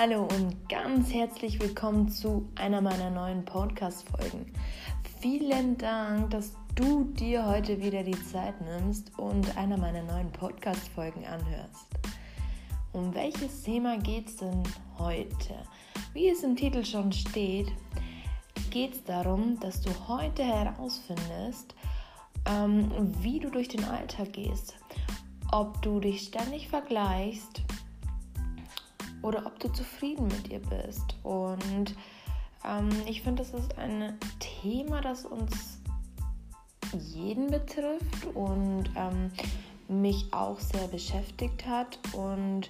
Hallo und ganz herzlich willkommen zu einer meiner neuen Podcast-Folgen. Vielen Dank, dass du dir heute wieder die Zeit nimmst und einer meiner neuen Podcast-Folgen anhörst. Um welches Thema geht es denn heute? Wie es im Titel schon steht, geht es darum, dass du heute herausfindest, ähm, wie du durch den Alltag gehst. Ob du dich ständig vergleichst oder ob du zufrieden mit ihr bist. Und ähm, ich finde, das ist ein Thema, das uns jeden betrifft und ähm, mich auch sehr beschäftigt hat. Und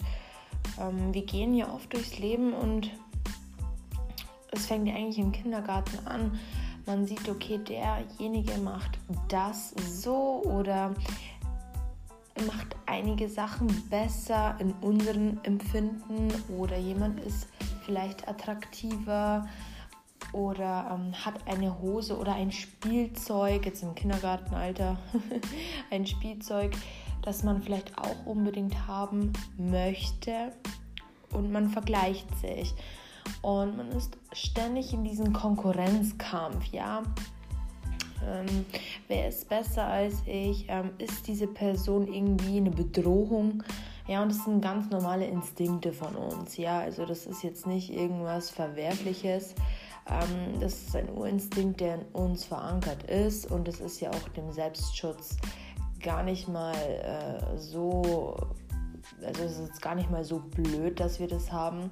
ähm, wir gehen ja oft durchs Leben und es fängt ja eigentlich im Kindergarten an. Man sieht, okay, derjenige macht das so oder macht einige Sachen besser in unserem Empfinden oder jemand ist vielleicht attraktiver oder ähm, hat eine Hose oder ein Spielzeug, jetzt im Kindergartenalter, ein Spielzeug, das man vielleicht auch unbedingt haben möchte und man vergleicht sich. Und man ist ständig in diesem Konkurrenzkampf, ja ähm, wer ist besser als ich, ähm, ist diese Person irgendwie eine Bedrohung. Ja, und das sind ganz normale Instinkte von uns. Ja, also das ist jetzt nicht irgendwas Verwerfliches. Ähm, das ist ein Urinstinkt, der in uns verankert ist und das ist ja auch dem Selbstschutz gar nicht mal äh, so, also es ist gar nicht mal so blöd, dass wir das haben.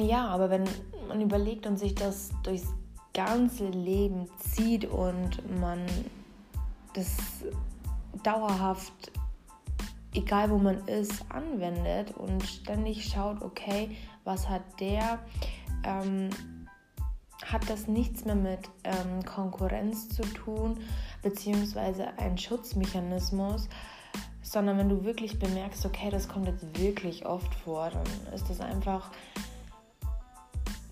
Ja, aber wenn man überlegt und sich das durchs ganze Leben zieht und man das dauerhaft, egal wo man ist, anwendet und ständig schaut, okay, was hat der, ähm, hat das nichts mehr mit ähm, Konkurrenz zu tun, beziehungsweise ein Schutzmechanismus, sondern wenn du wirklich bemerkst, okay, das kommt jetzt wirklich oft vor, dann ist das einfach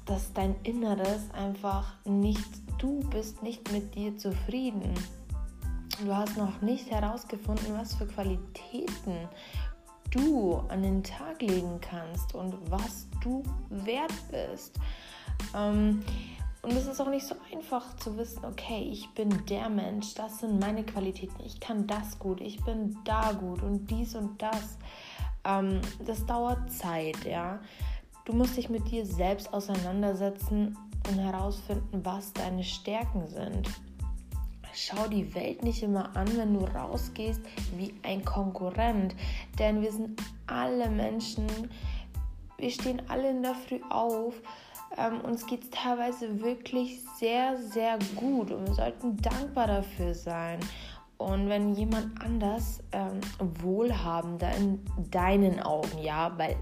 dass dein Inneres einfach nicht, du bist nicht mit dir zufrieden. Du hast noch nicht herausgefunden, was für Qualitäten du an den Tag legen kannst und was du wert bist. Ähm, und es ist auch nicht so einfach zu wissen, okay, ich bin der Mensch, das sind meine Qualitäten, ich kann das gut, ich bin da gut und dies und das. Ähm, das dauert Zeit, ja. Du musst dich mit dir selbst auseinandersetzen und herausfinden, was deine Stärken sind. Schau die Welt nicht immer an, wenn du rausgehst wie ein Konkurrent, denn wir sind alle Menschen, wir stehen alle in der Früh auf. Ähm, uns geht es teilweise wirklich sehr, sehr gut und wir sollten dankbar dafür sein. Und wenn jemand anders ähm, wohlhabender in deinen Augen, ja, weil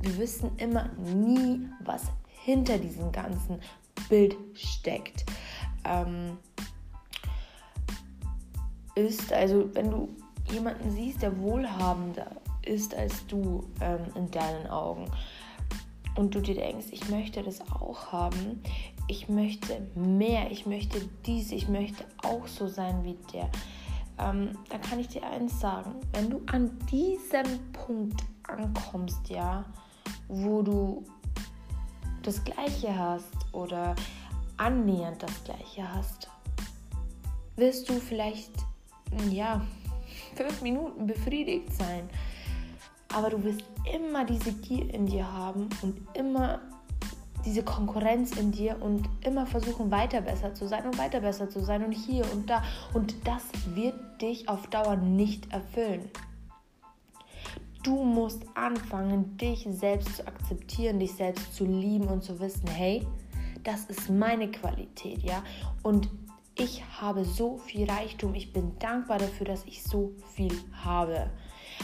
wir wissen immer nie, was hinter diesem ganzen Bild steckt. Ähm, ist, also wenn du jemanden siehst, der wohlhabender ist als du ähm, in deinen Augen und du dir denkst, ich möchte das auch haben, ich möchte mehr, ich möchte dies, ich möchte auch so sein wie der, ähm, dann kann ich dir eins sagen, wenn du an diesem Punkt ankommst, ja, wo du das Gleiche hast oder annähernd das Gleiche hast, wirst du vielleicht, ja, fünf Minuten befriedigt sein. Aber du wirst immer diese Gier in dir haben und immer diese Konkurrenz in dir und immer versuchen, weiter besser zu sein und weiter besser zu sein und hier und da. Und das wird dich auf Dauer nicht erfüllen. Du musst anfangen, dich selbst zu akzeptieren, dich selbst zu lieben und zu wissen, hey, das ist meine Qualität, ja. Und ich habe so viel Reichtum. Ich bin dankbar dafür, dass ich so viel habe.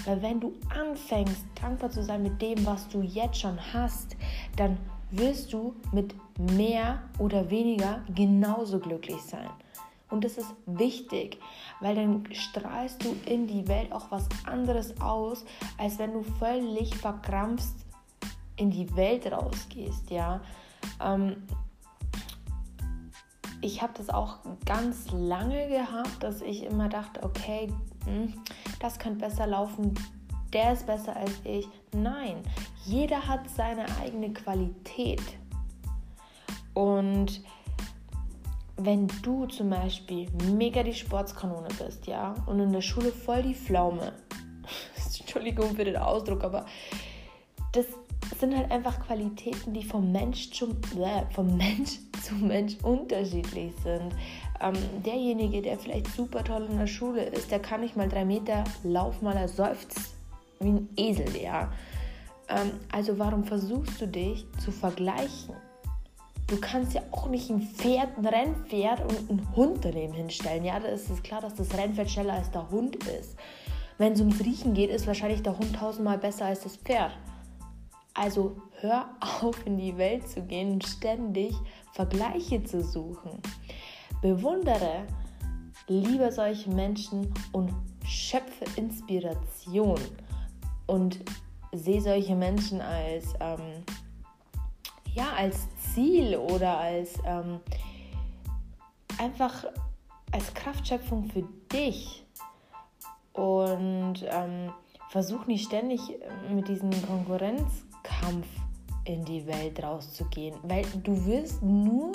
Weil wenn du anfängst, dankbar zu sein mit dem, was du jetzt schon hast, dann wirst du mit mehr oder weniger genauso glücklich sein. Und das ist wichtig, weil dann strahlst du in die Welt auch was anderes aus, als wenn du völlig verkrampfst in die Welt rausgehst, ja. Ähm, ich habe das auch ganz lange gehabt, dass ich immer dachte, okay, hm, das könnte besser laufen, der ist besser als ich. Nein, Jeder hat seine eigene Qualität. Und wenn du zum Beispiel mega die Sportskanone bist, ja, und in der Schule voll die Pflaume, Entschuldigung für den Ausdruck, aber das sind halt einfach Qualitäten, die vom Mensch, zum, äh, vom Mensch zu Mensch unterschiedlich sind. Ähm, derjenige, der vielleicht super toll in der Schule ist, der kann nicht mal drei Meter laufen, weil er seufzt wie ein Esel, ja. Ähm, also warum versuchst du dich zu vergleichen? Du kannst ja auch nicht ein Pferd, ein Rennpferd und einen Hund daneben hinstellen. Ja, da ist es klar, dass das Rennpferd schneller als der Hund ist. Wenn es ums Riechen geht, ist wahrscheinlich der Hund tausendmal besser als das Pferd. Also hör auf, in die Welt zu gehen und ständig Vergleiche zu suchen. Bewundere lieber solche Menschen und schöpfe Inspiration und sehe solche Menschen als ähm, ja als Ziel oder als ähm, einfach als Kraftschöpfung für dich und ähm, versuch nicht ständig mit diesem Konkurrenzkampf in die Welt rauszugehen, weil du wirst nur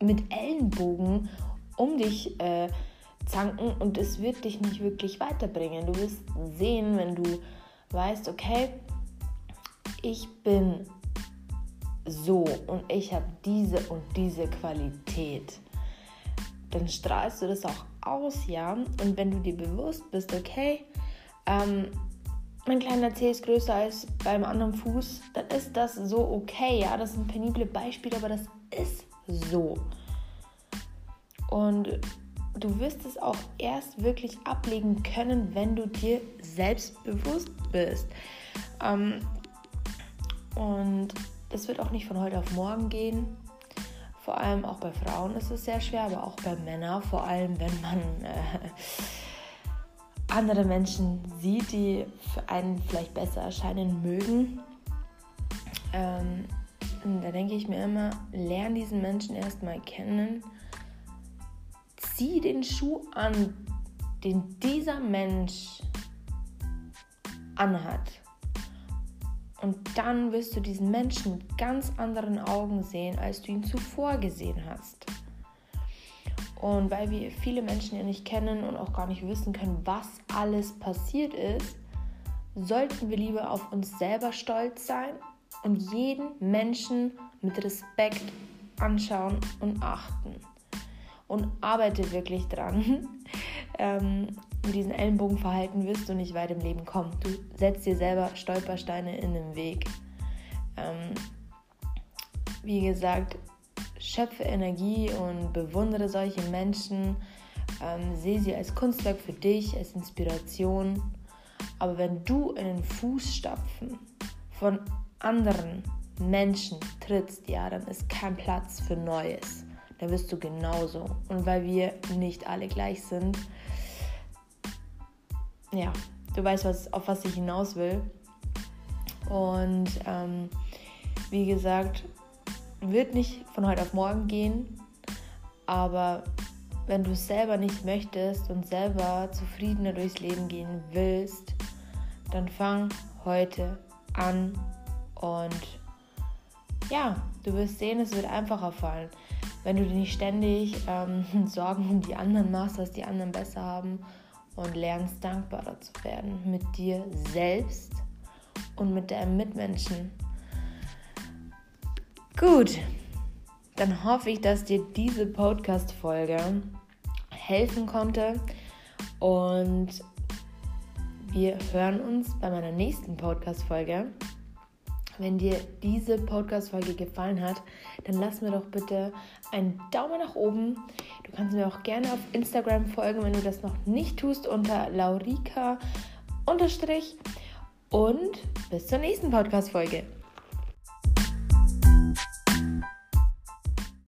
mit Ellenbogen um dich äh, zanken und es wird dich nicht wirklich weiterbringen. Du wirst sehen, wenn du weißt, okay, ich bin so und ich habe diese und diese Qualität, dann strahlst du das auch aus, ja. Und wenn du dir bewusst bist, okay, ähm, mein kleiner Zeh ist größer als beim anderen Fuß, dann ist das so okay, ja. Das sind penible Beispiele, aber das ist so. Und du wirst es auch erst wirklich ablegen können, wenn du dir selbst bewusst bist. Ähm, und das wird auch nicht von heute auf morgen gehen. Vor allem auch bei Frauen ist es sehr schwer, aber auch bei Männern, vor allem wenn man äh, andere Menschen sieht, die für einen vielleicht besser erscheinen mögen. Ähm, da denke ich mir immer, lern diesen Menschen erstmal kennen. Zieh den Schuh an, den dieser Mensch anhat. Und dann wirst du diesen Menschen mit ganz anderen Augen sehen, als du ihn zuvor gesehen hast. Und weil wir viele Menschen ja nicht kennen und auch gar nicht wissen können, was alles passiert ist, sollten wir lieber auf uns selber stolz sein und jeden Menschen mit Respekt anschauen und achten. Und arbeite wirklich dran, ähm, mit diesem Ellenbogenverhalten wirst du nicht weit im Leben kommen. Du setzt dir selber Stolpersteine in den Weg. Ähm, wie gesagt, schöpfe Energie und bewundere solche Menschen. Ähm, sehe sie als Kunstwerk für dich, als Inspiration. Aber wenn du in den Fußstapfen von anderen Menschen trittst, ja, dann ist kein Platz für Neues. Da wirst du genauso. Und weil wir nicht alle gleich sind, ja, du weißt, was, auf was ich hinaus will. Und ähm, wie gesagt, wird nicht von heute auf morgen gehen, aber wenn du es selber nicht möchtest und selber zufriedener durchs Leben gehen willst, dann fang heute an und ja, du wirst sehen, es wird einfacher fallen. Wenn du dir nicht ständig ähm, Sorgen um die anderen machst, dass die anderen besser haben und lernst dankbarer zu werden mit dir selbst und mit deinen Mitmenschen. Gut, dann hoffe ich, dass dir diese Podcast-Folge helfen konnte und wir hören uns bei meiner nächsten Podcast-Folge. Wenn dir diese Podcast-Folge gefallen hat, dann lass mir doch bitte einen Daumen nach oben. Du kannst mir auch gerne auf Instagram folgen, wenn du das noch nicht tust, unter Laurika. Und bis zur nächsten Podcast-Folge.